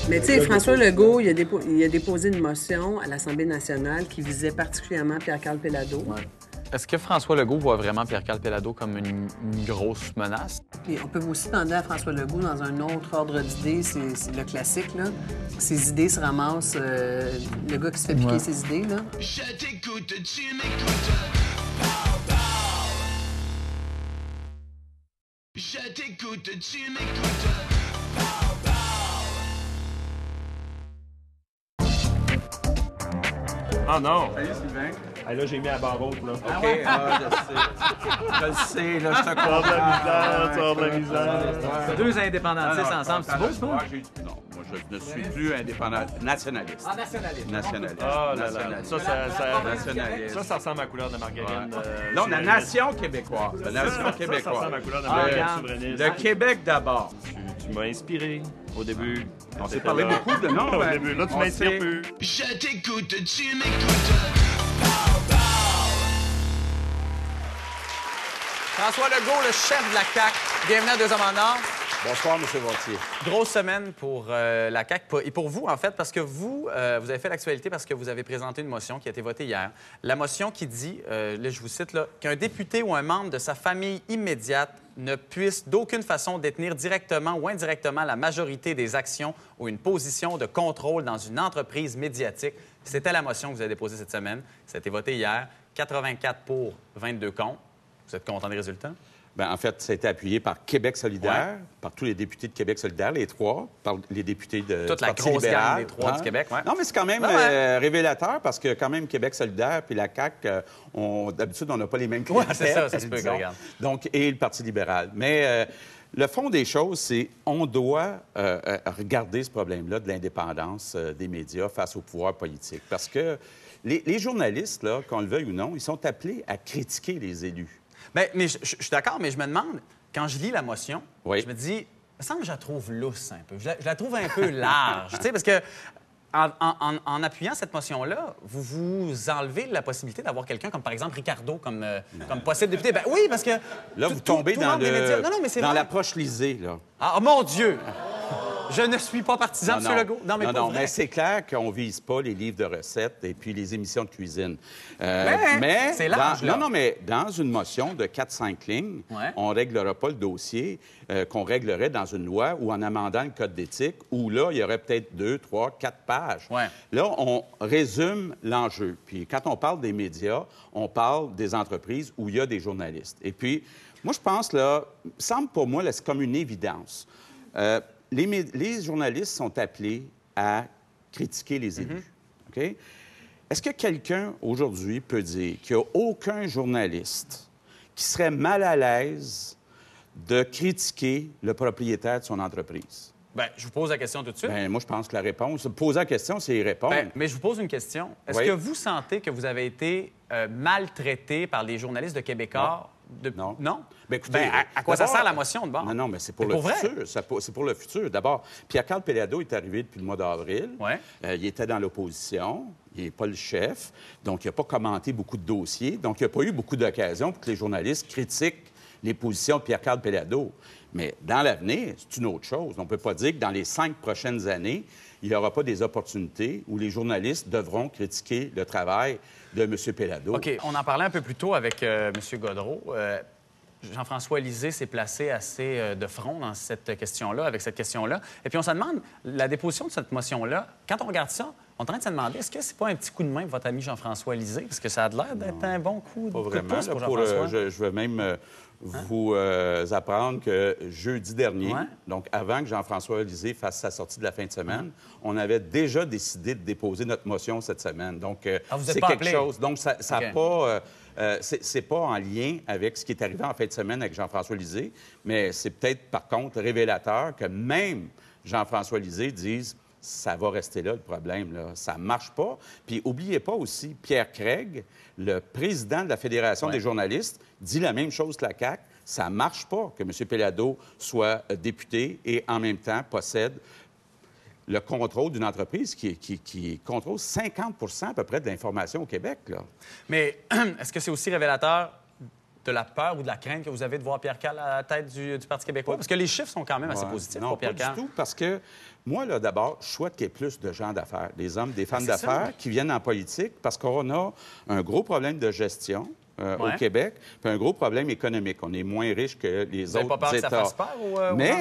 Mais tu sais, François Legault, il a, dépo- il a déposé une motion à l'Assemblée nationale qui visait particulièrement Pierre-Carl Pellado. Est-ce que François Legault voit vraiment Pierre-Carl Pellado comme une, une grosse menace? Puis on peut aussi demander à François Legault dans un autre ordre d'idées, c'est c'est le classique, là. Ses idées se ramassent, euh, le gars qui se fait piquer Ouais. ses idées, là. Je t'écoute, tu m'écoutes. Je t'écoute, tu m'écoutes. Ah non! Salut, Sylvain. Ah, là, j'ai mis à barre haute, là. OK, ah, je sais. Je le sais, là, je te Sors de la comprends. misère, sors de la Ouais, misère. ouais. C'est deux indépendantistes Ah, ensemble, c'est beau, ça? Non, moi, je ne suis plus indépendant. Nationaliste. Ah, nationaliste. Nationaliste. Ah là là. Ça, ça, ça, Nationaliste. ça, ça ressemble à la couleur de margarine. Ouais. euh, non, la nation québécoise. La nation ça, ça québécoise. ressemble à la couleur de Le- margarine souverainiste. Le Québec d'abord. Tu, m'as inspiré au début. On s'est parlé là. beaucoup de non, Au ben, début. Là, tu m'inspires plus. Je t'écoute, tu m'écoutes. François Legault, le chef de la CAQ. Bienvenue à Deux Hommes en Or. Bonsoir, M. Vautier. Grosse semaine pour euh, la CAQ et pour vous, en fait, parce que vous, euh, vous avez fait l'actualité parce que vous avez présenté une motion qui a été votée hier. La motion qui dit, euh, là, je vous cite, là, qu'un député ou un membre de sa famille immédiate ne puisse d'aucune façon détenir directement ou indirectement la majorité des actions ou une position de contrôle dans une entreprise médiatique. C'était la motion que vous avez déposée cette semaine. Ça a été voté hier. 84 pour, 22 contre. Vous êtes content des résultats? Ben, en fait, ça a été appuyé par Québec solidaire, par tous les députés de Québec solidaire, les trois, par les députés de Toute la grosse libéral. des trois du Québec, ouais. Non, mais c'est quand même Ouais, ouais. euh, révélateur parce que quand même Québec solidaire puis la CAQ, euh, on- d'habitude, on n'a pas les mêmes critères. c'est ça, ça se peut, regarde. Donc, et le Parti libéral. Mais euh, le fond des choses, c'est on doit euh, euh, regarder ce problème-là de l'indépendance euh, des médias face au pouvoir politique. Parce que les, les journalistes, là, qu'on le veuille ou non, ils sont appelés à critiquer les élus. Ben, mais je, je- je suis d'accord, mais je me demande, quand je lis la motion, je me dis, il me semble que je la trouve lousse un peu. Je la, je la trouve un peu large. tu sais, parce que en, en- en- en appuyant cette motion-là, vous vous enlevez la possibilité d'avoir quelqu'un comme, par exemple, Ricardo comme, euh, comme possible député. Ben oui, parce que... Là, tout- vous tombez tout dans, le, médias- Non, non, mais c'est dans l'approche lisée, là. Ah, oh, mon Dieu! Je ne suis pas partisan de Non, M. non. Legault. Non, mais non, non, mais c'est clair qu'on vise pas les livres de recettes et puis les émissions de cuisine. Euh, Mais, c'est large, dans- là. Non, non, mais dans une motion de 4-5 lignes, Ouais. on réglera pas le dossier euh, qu'on réglerait dans une loi ou en amendant le code d'éthique, où là, il y aurait peut-être deux, trois, quatre pages. Là, on résume l'enjeu. Puis quand on parle des médias, on parle des entreprises où il y a des journalistes. Et puis, moi, je pense, là, semble pour moi, là, c'est comme une évidence. Euh, les, journalistes sont appelés à critiquer les élus. OK? Est-ce que quelqu'un aujourd'hui peut dire qu'il n'y a aucun journaliste qui serait mal à l'aise de critiquer le propriétaire de son entreprise? Ben, je vous pose la question tout de suite. Ben, moi, je pense que la réponse, poser la question, c'est y répondre. Ben, mais je vous pose une question. Est-ce Oui. que vous sentez que vous avez été euh, maltraité par les journalistes de Québécois? De... Non. Non? Ben, écoutez, Ben, à, à quoi ça sert la motion de bord? Non, non, mais c'est pour le futur. C'est pour le futur. D'abord, Pierre-Carl Pelado est arrivé depuis le mois d'avril. Euh, il était dans l'opposition. Il n'est pas le chef. Donc, il n'a pas commenté beaucoup de dossiers. Donc, il n'y a pas eu beaucoup d'occasions pour que les journalistes critiquent les positions de Pierre-Carl Pelado. Mais dans l'avenir, c'est une autre chose. On ne peut pas dire que dans les cinq prochaines années, il n'y aura pas des opportunités où les journalistes devront critiquer le travail de M. Pelado. OK, on en parlait un peu plus tôt avec euh, M. Godreau. Euh, Jean-François Lisée s'est placé assez euh, de front dans cette question-là, avec cette question-là. Et puis on se demande, la déposition de cette motion-là, quand on regarde ça, on est en train de se demander, est-ce que c'est pas un petit coup de main pour votre ami Jean-François Lisée? Parce que ça a l'air d'être un bon coup, Pas coup de vraiment. pouce pour euh, je, je veux même euh, vous euh, apprendre que jeudi dernier, Ouais. donc avant que Jean-François Lisée fasse sa sortie de la fin de semaine, on avait déjà décidé de déposer notre motion cette semaine. Donc, Ah, c'est quelque appelé? chose. Donc, ça n'a pas. euh, c'est c'est pas en lien avec ce qui est arrivé en fin de semaine avec Jean-François Lisée, mais c'est peut-être, par contre, révélateur que même Jean-François Lisée dise ça va rester là, le problème. Là. Ça marche pas. Puis, oubliez pas aussi, Pierre Craig, le président de la Fédération des journalistes, dit la même chose que la CAQ. Ça marche pas que M. Pelado soit euh, député et en même temps possède le contrôle d'une entreprise qui, qui- qui contrôle 50% à peu près de l'information au Québec. Là. Mais est-ce que c'est aussi révélateur de la peur ou de la crainte que vous avez de voir Pierre Carl à la tête du, du Parti québécois? Parce que les chiffres sont quand même assez Ouais. positifs non, pour Pierre pas Carl. du tout, parce que moi, là, d'abord, je souhaite qu'il y ait plus de gens d'affaires, des hommes, des femmes c'est ça. d'affaires qui viennent en politique, parce qu'on a un gros problème de gestion euh, Ouais. au Québec, puis un gros problème économique. On est moins riche que les Vous autres pas peur que États. ça fasse peur aux, euh, aux Mais?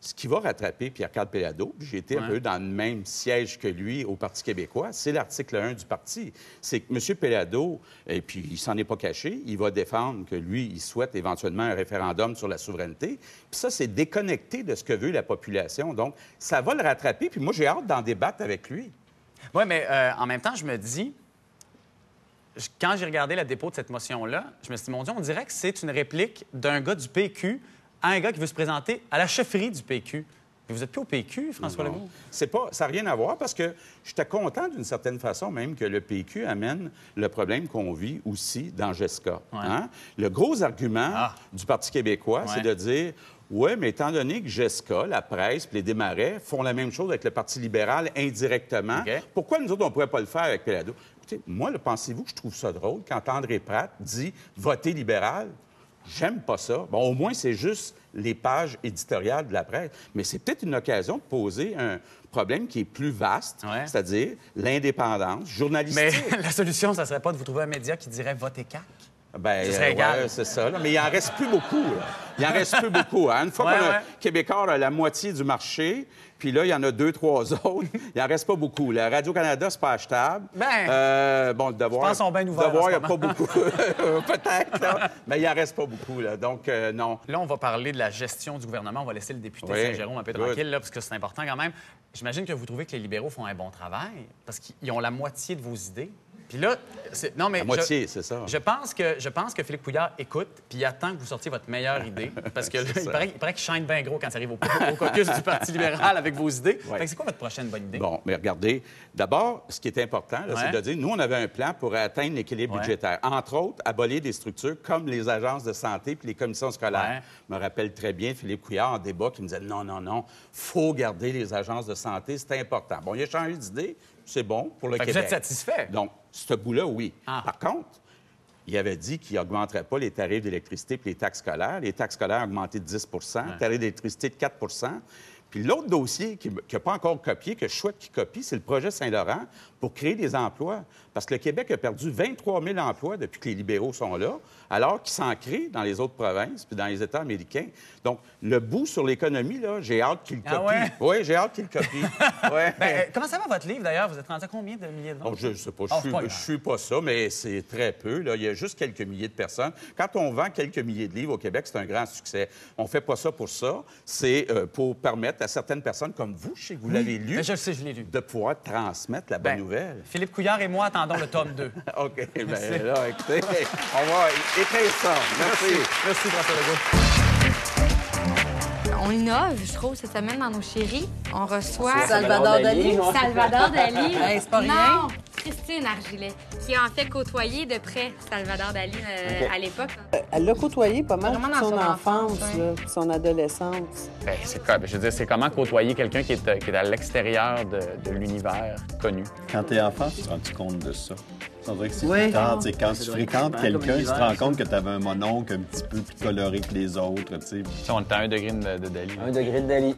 Ce qui va rattraper Pierre-Carl Pelado, puis j'ai été un peu dans le même siège que lui au Parti québécois, c'est l'article 1 du parti. C'est que M. Pelado, et puis il s'en est pas caché, il va défendre que lui, il souhaite éventuellement un référendum sur la souveraineté. Puis ça, c'est déconnecté de ce que veut la population. Donc, ça va le rattraper, puis moi, j'ai hâte d'en débattre avec lui. Oui, mais euh, en même temps, je me dis, quand j'ai regardé la dépôt de cette motion-là, je me suis dit, mon Dieu, on dirait que c'est une réplique d'un gars du PQ à un gars qui veut se présenter à la chefferie du PQ. Mais vous êtes plus au PQ, François. Legault? C'est pas, ça n'a rien à voir parce que j'étais content d'une certaine façon même que le PQ amène le problème qu'on vit aussi dans Jessica. hein? Le gros argument du Parti québécois, Ouais. c'est de dire oui, mais étant donné que Jessica, la presse, les démarrais font la même chose avec le Parti libéral indirectement, pourquoi nous autres, on ne pourrait pas le faire avec Pelado? Écoutez, moi, pensez-vous que je trouve ça drôle quand André Pratt dit votez libéral? J'aime pas ça. Bon, au moins, c'est juste les pages éditoriales de la presse. Mais c'est peut-être une occasion de poser un problème qui est plus vaste, c'est-à-dire l'indépendance journalistique. Mais la solution, ça serait pas de vous trouver un média qui dirait votez CAQ? Ben, Ce serait euh, ouais, c'est ça. là. Mais il en reste plus beaucoup. là. Il en reste plus beaucoup. hein. Une fois Ouais, qu'on a ouais. Québécois a la moitié du marché, puis là, il y en a deux, trois autres, il en reste pas beaucoup. La Radio-Canada, c'est pas achetable. Ben, Euh, bon, le devoir. pense qu'ils sont bien ouverts Devoir, il n'y a pas beaucoup. Peut-être. Mais il en reste pas beaucoup, là. Donc, euh, non. Là, on va parler de la gestion du gouvernement. On va laisser le député Oui, Saint-Jérôme un peu good. tranquille, là, parce que c'est important quand même. J'imagine que vous trouvez que les libéraux font un bon travail, parce qu'ils ont la moitié de vos idées. Puis là, c'est- non, mais. À moitié, c'est ça. Je pense, que, je pense que Philippe Couillard écoute, puis il attend que vous sortiez votre meilleure idée. Parce que là, il paraît, il paraît qu'il shine bien gros quand ça arrive au, au caucus du Parti libéral avec vos idées. Fait que c'est quoi votre prochaine bonne idée? Bon, mais regardez, d'abord, ce qui est important, Ouais. c'est de dire, nous, on avait un plan pour atteindre l'équilibre Ouais. budgétaire. Entre autres, abolir des structures comme les agences de santé puis les commissions scolaires. Je me rappelle très bien Philippe Couillard en débat qui me disait, non, non, non, faut garder les agences de santé, c'est important. Bon, il a changé d'idée, c'est bon pour le Fait que vous êtes satisfait? Donc, ce bout-là, oui. Ah. Par contre, il avait dit qu'il n'augmenterait pas les tarifs d'électricité et les taxes scolaires. Les taxes scolaires ont augmenté de 10% les tarifs d'électricité de 4% Puis l'autre dossier qui n'a pas encore copié, que je souhaite qu'il copie, c'est le projet Saint-Laurent pour créer des emplois. Parce que le Québec a perdu 23 000 emplois depuis que les libéraux sont là, alors qu'ils s'en créent dans les autres provinces puis dans les États américains. Donc, le bout sur l'économie, là, j'ai hâte qu'il le Ah copie. ouais? Oui, j'ai hâte qu'il le copie. Ouais. Ben, euh, comment ça va votre livre, d'ailleurs? Vous êtes rendu à combien de milliers de ventes? Oh, je ne sais pas. Je Oh, suis- c'est pas je grave. suis pas ça, mais c'est très peu. Là. Il y a juste quelques milliers de personnes. Quand on vend quelques milliers de livres au Québec, c'est un grand succès. On ne fait pas ça pour ça. C'est euh, pour permettre à certaines personnes comme vous, je sais que vous l'avez lu, ben, je le sais, je l'ai lu. de pouvoir transmettre la bonne Ben, nouvelle. Philippe Couillard et moi attendons le tome 2. OK. Bien, là, écoutez, on va écrire ça. Merci. Merci, François Legault. On innove, je trouve, cette semaine dans nos chéris. On reçoit Salvador Dali. Salvador Dali. Hey, c'est pas rien. Non, Christine Argilet, qui a en fait côtoyé de près Salvador Dali euh, à l'époque. Elle l'a côtoyé pas mal dans son son enfance, enfance, là, son adolescence. Ben, c'est quoi? Ben, je veux dire, c'est comment côtoyer quelqu'un qui est, euh, qui est à l'extérieur de, de l'univers connu? Quand t'es enfant, tu te rends compte de ça? On dirait que c'est Oui. Quand tu fréquentes quelqu'un, tu te rends compte que tu avais un mononcle un petit peu plus coloré que les autres. tu sais. Si on était à un degré de, de Dali. Un degré de Dali.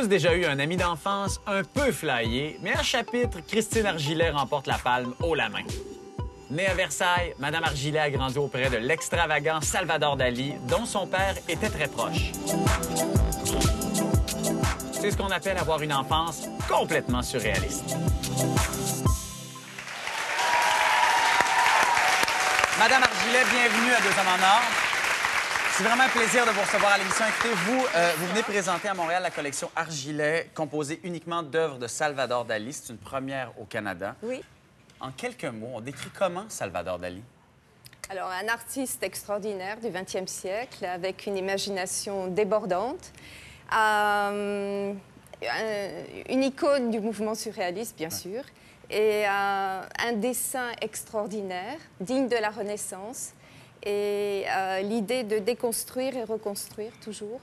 Tous déjà eu un ami d'enfance un peu flyé, mais à chapitre, Christine Argilet remporte la palme haut la main. Née à Versailles, Madame Argilet a grandi auprès de l'extravagant Salvador Dali, dont son père était très proche. C'est ce qu'on appelle avoir une enfance complètement surréaliste. Madame Argilet, bienvenue à Deux Hommes en Or. C'est vraiment un plaisir de vous recevoir à l'émission. Écoutez, vous, euh, vous venez présenter à Montréal la collection Argilet, composée uniquement d'œuvres de Salvador Dali. C'est une première au Canada. Oui. En quelques mots, on décrit comment Salvador Dali? Alors, un artiste extraordinaire du 20e siècle, avec une imagination débordante. Euh, un- une icône du mouvement surréaliste, bien sûr. Et euh, un dessin extraordinaire, digne de la Renaissance. Et euh, l'idée de déconstruire et reconstruire toujours.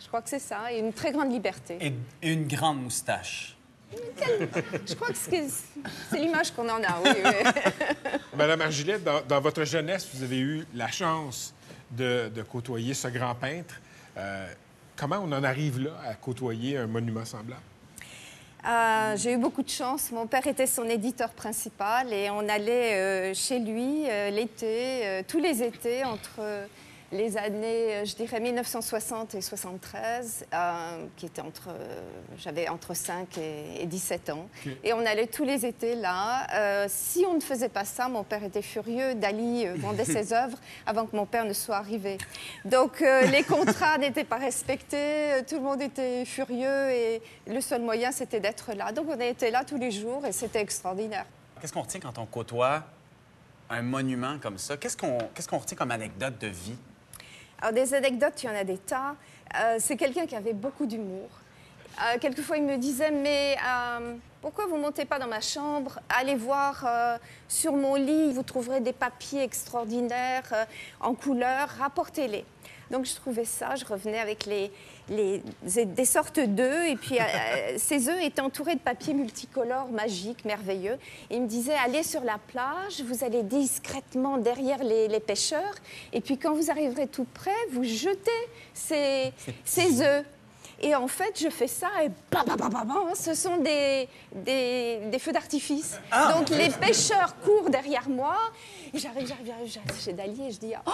Je crois que c'est ça. Et une très grande liberté. Et une grande moustache. Je crois que c'est l'image qu'on en a, oui. oui. Madame Argilet, dans, dans votre jeunesse, vous avez eu la chance de, de côtoyer ce grand peintre. Euh, comment on en arrive là à côtoyer un monument semblable? Euh, J'ai eu beaucoup de chance. Mon père était son éditeur principal et on allait euh, chez lui euh, l'été, tous les étés, entre les années, euh, je dirais, 1960 et 73, euh, qui était entre, euh, j'avais entre 5 et, et 17 ans. Et on allait tous les étés là. Euh, si on ne faisait pas ça, mon père était furieux. Dali vendait ses œuvres avant que mon père ne soit arrivé. Donc euh, les contrats n'étaient pas respectés, tout le monde était furieux et le seul moyen c'était d'être là. Donc on était là tous les jours et c'était extraordinaire. Qu'est-ce qu'on retient quand on côtoie un monument comme ça? Qu'est-ce qu'on qu'est-ce qu'on retient comme anecdote de vie? Alors des anecdotes, il y en a des tas. Euh, c'est quelqu'un qui avait beaucoup d'humour. Euh, quelquefois, il me disait, mais euh, pourquoi vous montez pas dans ma chambre? Allez voir euh, sur mon lit, vous trouverez des papiers extraordinaires en couleur, rapportez-les. Donc je trouvais ça, je revenais avec les, les- des sortes d'œufs, et puis ces œufs étaient entourés de papier multicolore, magique, merveilleux. Et il me disait, allez sur la plage, vous allez discrètement derrière les, les pêcheurs, et puis quand vous arriverez tout près, vous jetez ces, ces œufs. Et en fait, je fais ça et bam, bam, bam, bam, bam, ce sont des, des, des feux d'artifice. Ah, Donc les pêcheurs courent derrière moi. J'arrive, j'arrive, j'arrive, chez Dali et je dis Oh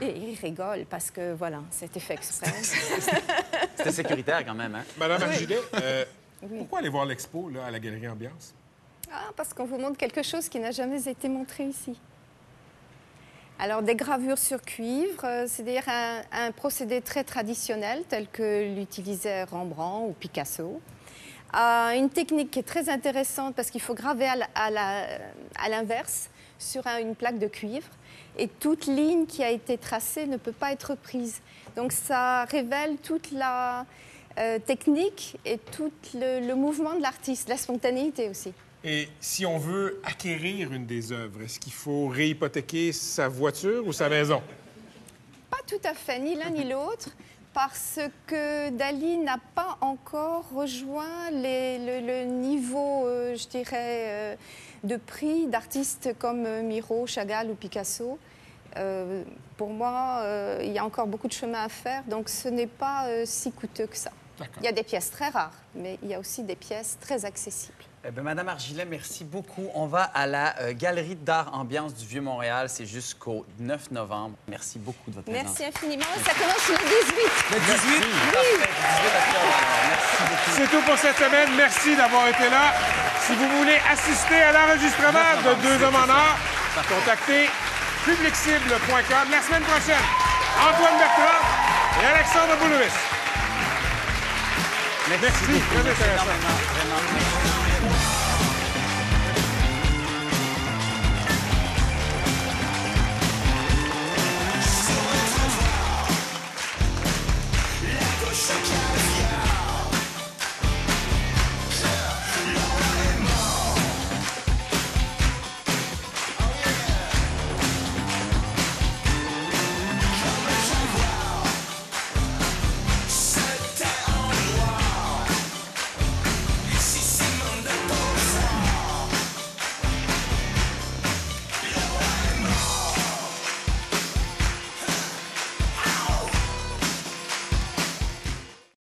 Et il rigole parce que voilà, c'était fait exprès. C'était sécuritaire quand même, hein? Madame Oui. Argilet, euh, Oui. pourquoi aller voir l'expo là, à la Galerie Ambiance? Ah, parce qu'on vous montre quelque chose qui n'a jamais été montré ici. Alors, des gravures sur cuivre, euh, c'est-à-dire un, procédé très traditionnel tel que l'utilisaient Rembrandt ou Picasso. Euh, une technique qui est très intéressante parce qu'il faut graver à l'inverse sur un- une plaque de cuivre et toute ligne qui a été tracée ne peut pas être prise. Donc ça révèle toute la euh, technique et tout le mouvement de l'artiste, la spontanéité aussi. Et si on veut acquérir une des œuvres, est-ce qu'il faut réhypothéquer sa voiture ou sa maison? Pas tout à fait, ni l'un ni l'autre, parce que Dali n'a pas encore rejoint les- le, le niveau, euh, je dirais, euh, de prix d'artistes comme euh, Miro, Chagall ou Picasso. Euh, pour moi, il y a encore beaucoup de chemin à faire, donc ce n'est pas si coûteux que ça. Il y a des pièces très rares, mais il y a aussi des pièces très accessibles. Eh bien, Madame Argilet, merci beaucoup. On va à la euh, Galerie d'art ambiance du Vieux-Montréal. C'est jusqu'au 9 novembre. Merci beaucoup de votre présence. Merci infiniment. Ça commence le 18. Le 18? Parfait. 18 octobre, alors. Merci beaucoup. C'est tout pour cette semaine. Merci d'avoir été là. Si vous voulez assister à l'enregistrement de Deux hommes en or, contactez publiccible.com. La semaine prochaine, Antoine Bertrand et Alexandre Boulouris. Merci, très intéressant.